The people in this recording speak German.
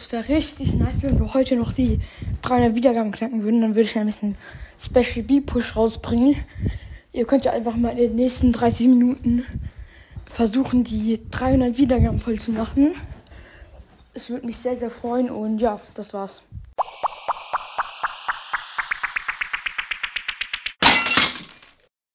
Es wäre richtig nice, wenn wir heute noch die 300 Wiedergaben knacken würden. Dann würde ich ein bisschen Special B-Push rausbringen. Ihr könnt ja einfach mal in den nächsten 30 Minuten versuchen, die 300 Wiedergaben voll zu machen. Es würde mich sehr, sehr freuen und ja, das war's.